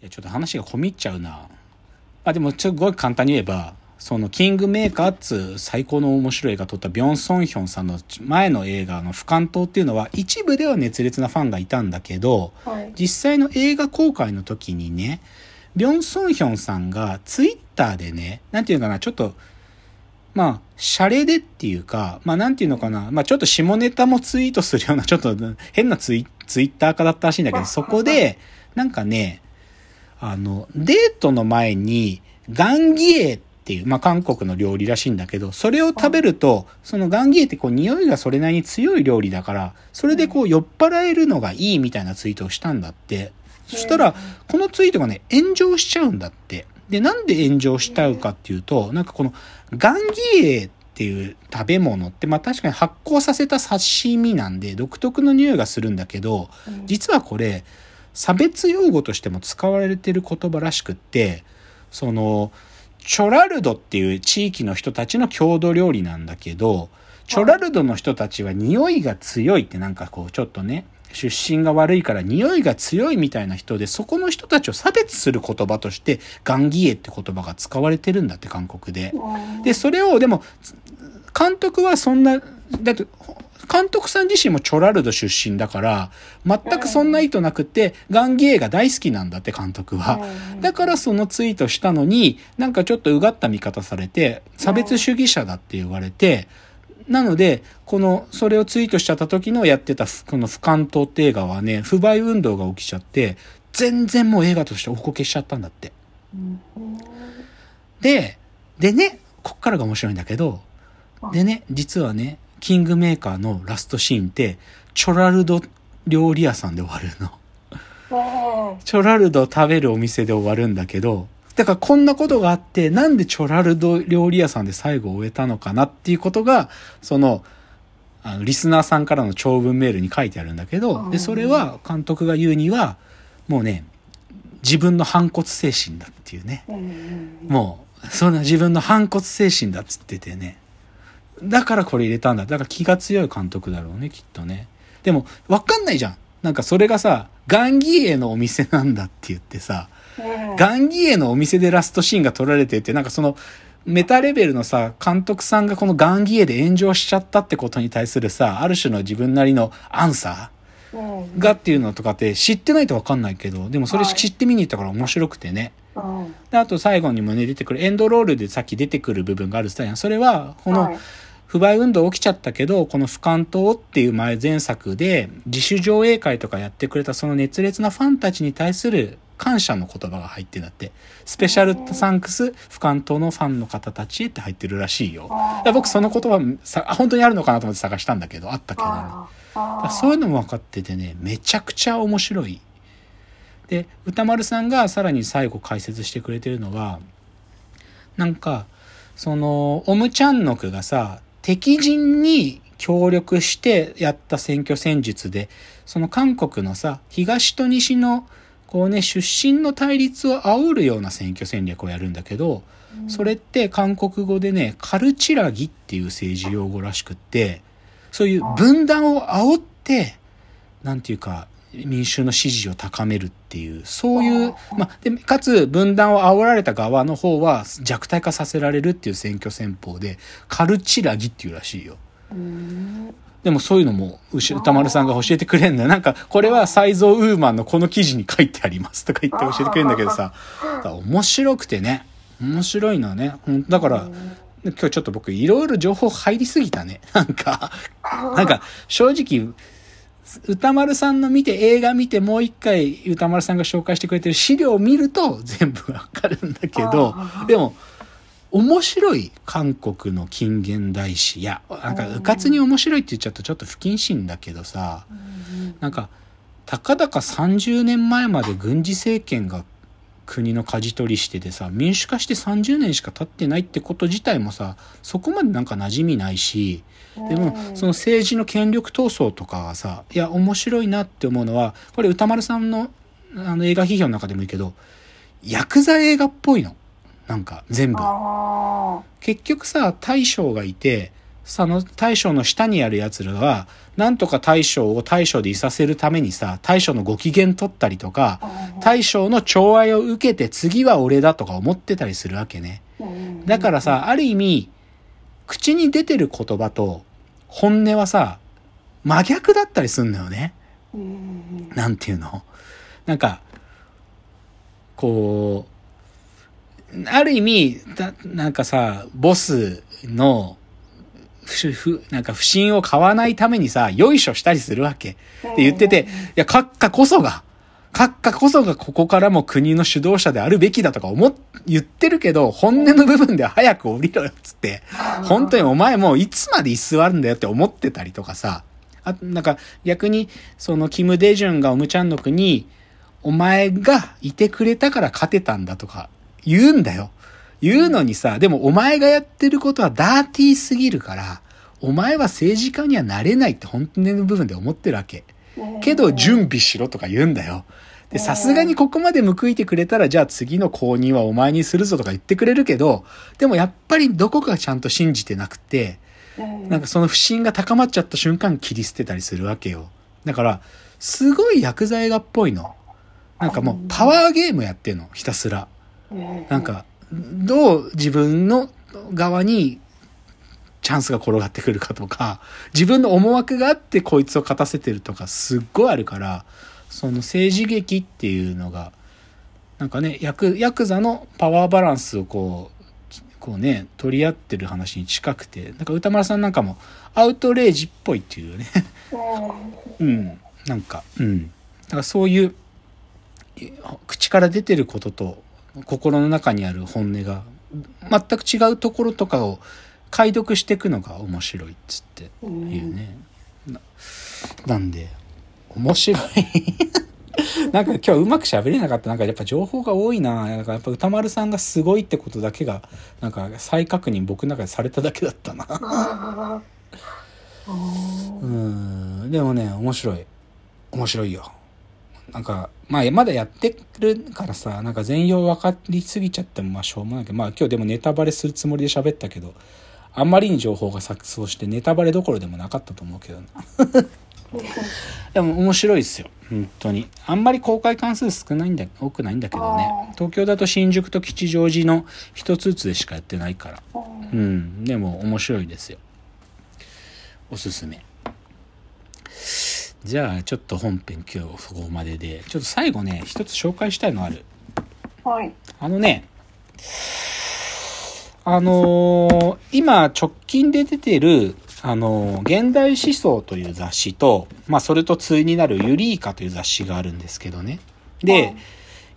いやちょっと話が込み入っちゃうなあでもすごい簡単に言えばそのキングメーカーっつう最高の面白い映画撮ったビョン・ソンヒョンさんの前の映画の「俯瞰島」っていうのは一部では熱烈なファンがいたんだけど、はい。実際の映画公開の時にね、ビョン・ソンヒョンさんがツイッターでね、なんていうのかな、ちょっと、まあ、シャレでっていうか、まあなんていうのかな、まあちょっと下ネタもツイートするような、ちょっと変なツイツイッター家だったらしいんだけど、そこで、なんかね、あの、デートの前に、ガンギエっていう、まあ韓国の料理らしいんだけど、それを食べると、そのガンギエってこう匂いがそれなりに強い料理だから、それでこう酔っ払えるのがいいみたいなツイートをしたんだって。そしたら、このツイートがね、炎上しちゃうんだって。で、なんで炎上しちゃうかっていうと、なんかこの、ガンギエっていう食べ物って、まあ確かに発酵させた刺身なんで、独特の匂いがするんだけど、うん実はこれ、差別用語としても使われてる言葉らしくって、その、チョラルドっていう地域の人たちの郷土料理なんだけど、チョラルドの人たちは匂いが強いってなんかこうちょっとね、出身が悪いから匂いが強いみたいな人で、そこの人たちを差別する言葉として、ガンギエって言葉が使われてるんだって、韓国で。うんで、それを、でも、監督はそんな、だって、監督さん自身もチョラルド出身だから、全くそんな意図なくて、ガンギエが大好きなんだって、監督は。うんだからそのツイートしたのに、なんかちょっとうがった見方されて、差別主義者だって言われて、なので、この、それをツイートしちゃった時のやってた、この不関東って映画はね、不買運動が起きちゃって、全然もう映画としておこけしちゃったんだって。うんで、でね、こっからが面白いんだけど、でね、実はね、キングメーカーのラストシーンって、チョラルド料理屋さんで終わるの。うんチョラルド食べるお店で終わるんだけど、だからこんなことがあって、なんでチョラルド料理屋さんで最後を終えたのかなっていうことが、その、あの、リスナーさんからの長文メールに書いてあるんだけど、で、それは監督が言うには、もうね、自分の反骨精神だっていうね。もう、そんな自分の反骨精神だっつっててね。だからこれ入れたんだ。だから気が強い監督だろうね、きっとね。でも、わかんないじゃん。なんかそれがさ、ガンギエのお店なんだって言ってさ、うんガンギエのお店でラストシーンが撮られてて、なんかその、メタレベルのさ、監督さんがこのガンギエで炎上しちゃったってことに対するさ、ある種の自分なりのアンサうんーがっていうのとかって知ってないとわかんないけど、でもそれはい知って見に行ったから面白くてね。うんで、あと最後にもね、出てくる、エンドロールでさっき出てくる部分があるって言ったやん。それは、このはい、不買運動起きちゃったけど、この不関東っていう前前作で、自主上映会とかやってくれたその熱烈なファンたちに対する感謝の言葉が入ってんだって。スペシャルサンクス、不関東のファンの方たちへって入ってるらしいよ。僕その言葉さ、あ本当にあるのかなと思って探したんだけど、あったけどね。そういうのも分かっててね、めちゃくちゃ面白い。で、歌丸さんがさらに最後解説してくれてるのは、なんか、その、オムチャンノクがさ、敵陣に協力してやった選挙戦術で、その韓国のさ、東と西の、こうね、出身の対立を煽るような選挙戦略をやるんだけど、それって韓国語でね、カルチラギっていう政治用語らしくって、そういう分断を煽って、なんていうか、民衆の支持を高めるっていう、そういう、まあ、で、かつ分断を煽られた側の方は弱体化させられるっていう選挙戦法で、カルチラギっていうらしいよ。うんでもそういうのも、うし歌丸さんが教えてくれんだよ。なんか、これはサイゾーウーマンのこの記事に書いてありますとか言って教えてくれるんだけどさ、面白くてね、面白いのはね、だから、今日ちょっと僕いろいろ情報入りすぎたね。なんか、なんか正直、歌丸さんの見て、映画見てもう一回歌丸さんが紹介してくれてる資料を見ると全部わかるんだけどあ、でも、面白い韓国の近現代史。いや、なんか、うかつに面白いって言っちゃうとちょっと不謹慎だけどさ、なんか、たかだか30年前まで軍事政権が国の舵取りしててさ、民主化して30年しか経ってないってこと自体もさ、そこまでなんか馴染みないし、でも、その政治の権力闘争とかがさ、いや、面白いなって思うのは、これ歌丸さんのあの映画批評の中でもいいけど、ヤクザ映画っぽいの。なんか、全部。あ結局さ、大将がいて、その大将の下にある奴らは、なんとか大将を大将でいさせるためにさ、大将のご機嫌取ったりとか、大将の寵愛を受けて次は俺だとか思ってたりするわけね。だからさ、ある意味、口に出てる言葉と本音はさ、真逆だったりすんのよね。なんていうの？なんか、こう、ある意味、だなんかさ、ボスの、ふ、ふ、なんか不信を買わないためにさ、よいしょしたりするわけ。って言ってて、いや、閣下こそが、閣下こそがここからも国の主導者であるべきだとか思っ、言ってるけど、本音の部分では早く降りろよっつって、本当にお前もういつまで居座るんだよって思ってたりとかさ、あ、なんか逆に、そのキム・デジュンがオムチャンノクに、お前がいてくれたから勝てたんだとか言うんだよ。言うのにさ、でもお前がやってることはダーティーすぎるから、お前は政治家にはなれないって本音の部分で思ってるわけ。けど準備しろとか言うんだよ。で、さすがにここまで報いてくれたら、じゃあ次の公認はお前にするぞとか言ってくれるけど、でもやっぱりどこかちゃんと信じてなくて、なんかその不信が高まっちゃった瞬間切り捨てたりするわけよ。だから、すごい薬剤画っぽいの。なんかもうパワーゲームやってんの、ひたすら。なんか、どう自分の側にチャンスが転がってくるかとか、自分の思惑があってこいつを勝たせてるとかすっごいあるから、その政治劇っていうのが、なんかね、ヤク、ヤクザのパワーバランスをこう、こうね、取り合ってる話に近くて、なんか歌丸さんなんかもアウトレイジっぽいっていうね。うん。なんか、うん。だからそういう、口から出てることと心の中にある本音が全く違うところとかを解読していくのが面白いっつっていうね。ななんで、面白い。なんか今日うまく喋れなかった。なんかやっぱ情報が多いな。なんかやっぱ歌丸さんがすごいってことだけが、なんか再確認僕の中でされただけだったな。うん。でもね、面白い。面白いよ。なんか、まあ、まだやってるからさ、なんか全容分かりすぎちゃってもまあしょうもないけど、まあ今日でもネタバレするつもりで喋ったけど、あんまりに情報が錯綜してネタバレどころでもなかったと思うけどな。でも面白いですよ。本当に。あんまり公開関数少ないんだ、多くないんだけどね。東京だと新宿と吉祥寺の一つずつでしかやってないから。うん。でも面白いですよ。おすすめ。じゃあちょっと本編今日そこまでで、ちょっと最後ね、一つ紹介したいのある。はい。あのね、あのー今直近で出てる、あのー現代思想という雑誌と、まあそれと対になるユリーカという雑誌があるんですけどね。で、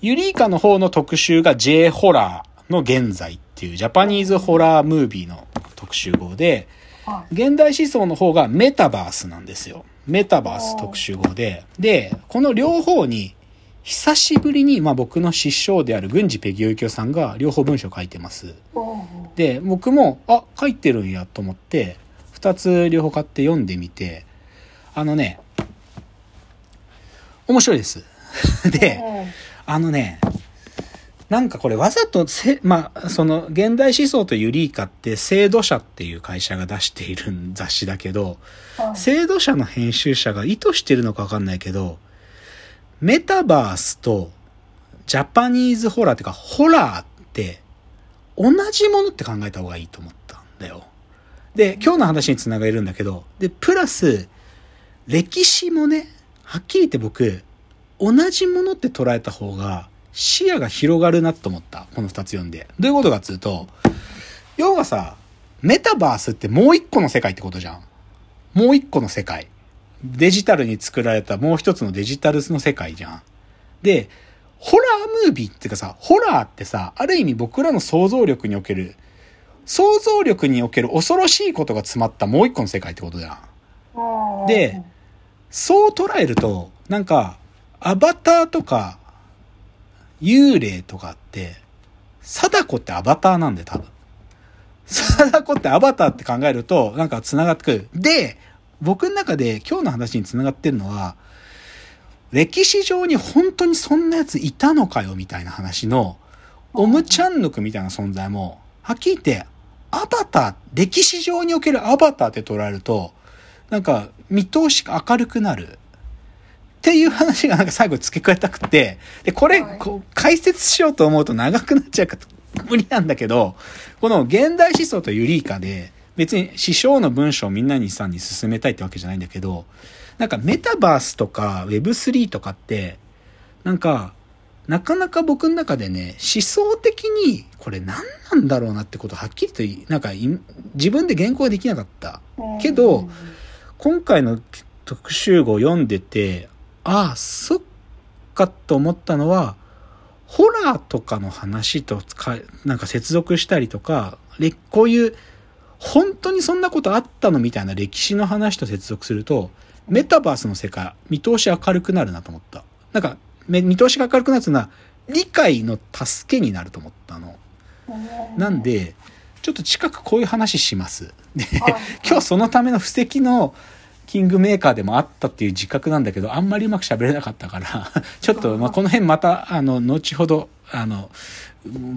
ユリーカの方の特集が J ホラーの現在っていうジャパニーズホラームービーの特集号で、は現代思想の方がメタバースなんですよ。メタバース特集号で。で、この両方に、久しぶりに、まあ僕の師匠である郡司ペギオイキョさんが両方文章書いてます。で、僕も、あ、書いてるんやと思って、二つ両方買って読んでみて、あのね、面白いです。で、あのね、なんかこれわざとせ、まあ、その、現代思想とユリーカって、制度社っていう会社が出している雑誌だけど、制度社の編集者が意図してるのかわかんないけど、メタバースとジャパニーズホラーっていうか、ホラーって同じものって考えた方がいいと思ったんだよ。で、今日の話につながるんだけど、で、プラス、歴史もね、はっきり言って僕、同じものって捉えた方が視野が広がるなと思った。この二つ読んで。どういうことかっつうと、要はさ、メタバースってもう一個の世界ってことじゃん。もう一個の世界。デジタルに作られたもう一つのデジタルの世界じゃん。で、ホラームービーっていうかさ、ホラーってさ、ある意味僕らの想像力における、想像力における恐ろしいことが詰まったもう一個の世界ってことじゃん。で、そう捉えると、なんか、アバターとか、幽霊とかって、貞子ってアバターなんで多分。貞子ってアバターって考えると、なんか繋がってくる。で、僕の中で今日の話に繋がってるのは、歴史上に本当にそんなやついたのかよみたいな話の、オムチャンヌクみたいな存在も、はっきり言って、アバター、歴史上におけるアバターって捉えると、なんか見通しが明るくなる。っていう話がなんか最後付け加えたくて、で、これ、はいこう解説しようと思うと長くなっちゃうから無理なんだけど、この現代思想とユリイカで、別に師匠の文章をみんなにさんに進めたいってわけじゃないんだけど、なんかメタバースとか Web3 とかって、なんか、なかなか僕の中でね、思想的にこれ何なんだろうなってことをはっきりとい、なんかい自分で原稿ができなかった。けど今回の特集号を読んでて、ああ、そっかと思ったのは、ホラーとかの話とか、なんか接続したりとか、れこういう、本当にそんなことあったのみたいな歴史の話と接続すると、メタバースの世界、見通し明るくなるなと思った。なんか、め見通しが明るくなるっていうのは、理解の助けになると思ったの。なんで、ちょっと近くこういう話します。で、今日そのための布石のキングメーカーでもあったっていう自覚なんだけど、あんまりうまく喋れなかったから、ちょっと、まあ、この辺また、あの、後ほど、あの、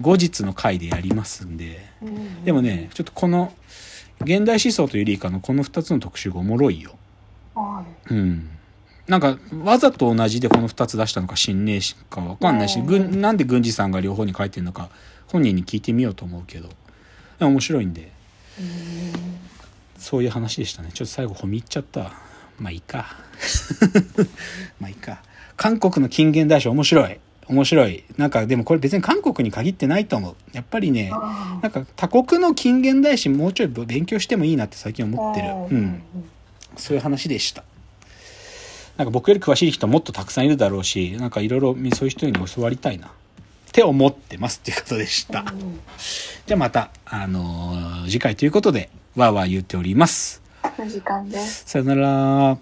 後日の回でやりますんで。でもね、ちょっとこの、現代思想というリーカのこの2つの特集がおもろいよ。うん。なんか、わざと同じでこの2つ出したのか知んねえしかわかんないし、うん軍なんで軍事さんが両方に書いてるのか、本人に聞いてみようと思うけど、面白いんで、そういう話でしたね。ちょっと最後褒め入っちゃった。まあいいか。まあいいか。韓国の近現代史面白い。面白い。なんかでもこれ別に韓国に限ってないと思う。やっぱりね、なんか他国の近現代史もうちょい勉強してもいいなって最近思ってる。うん。そういう話でした。なんか僕より詳しい人もっとたくさんいるだろうし、なんかいろいろそういう人に教わりたいな。って思ってますっていうことでした。じゃあまた、あのー次回ということで、わーわー言っております。時間です。さよなら。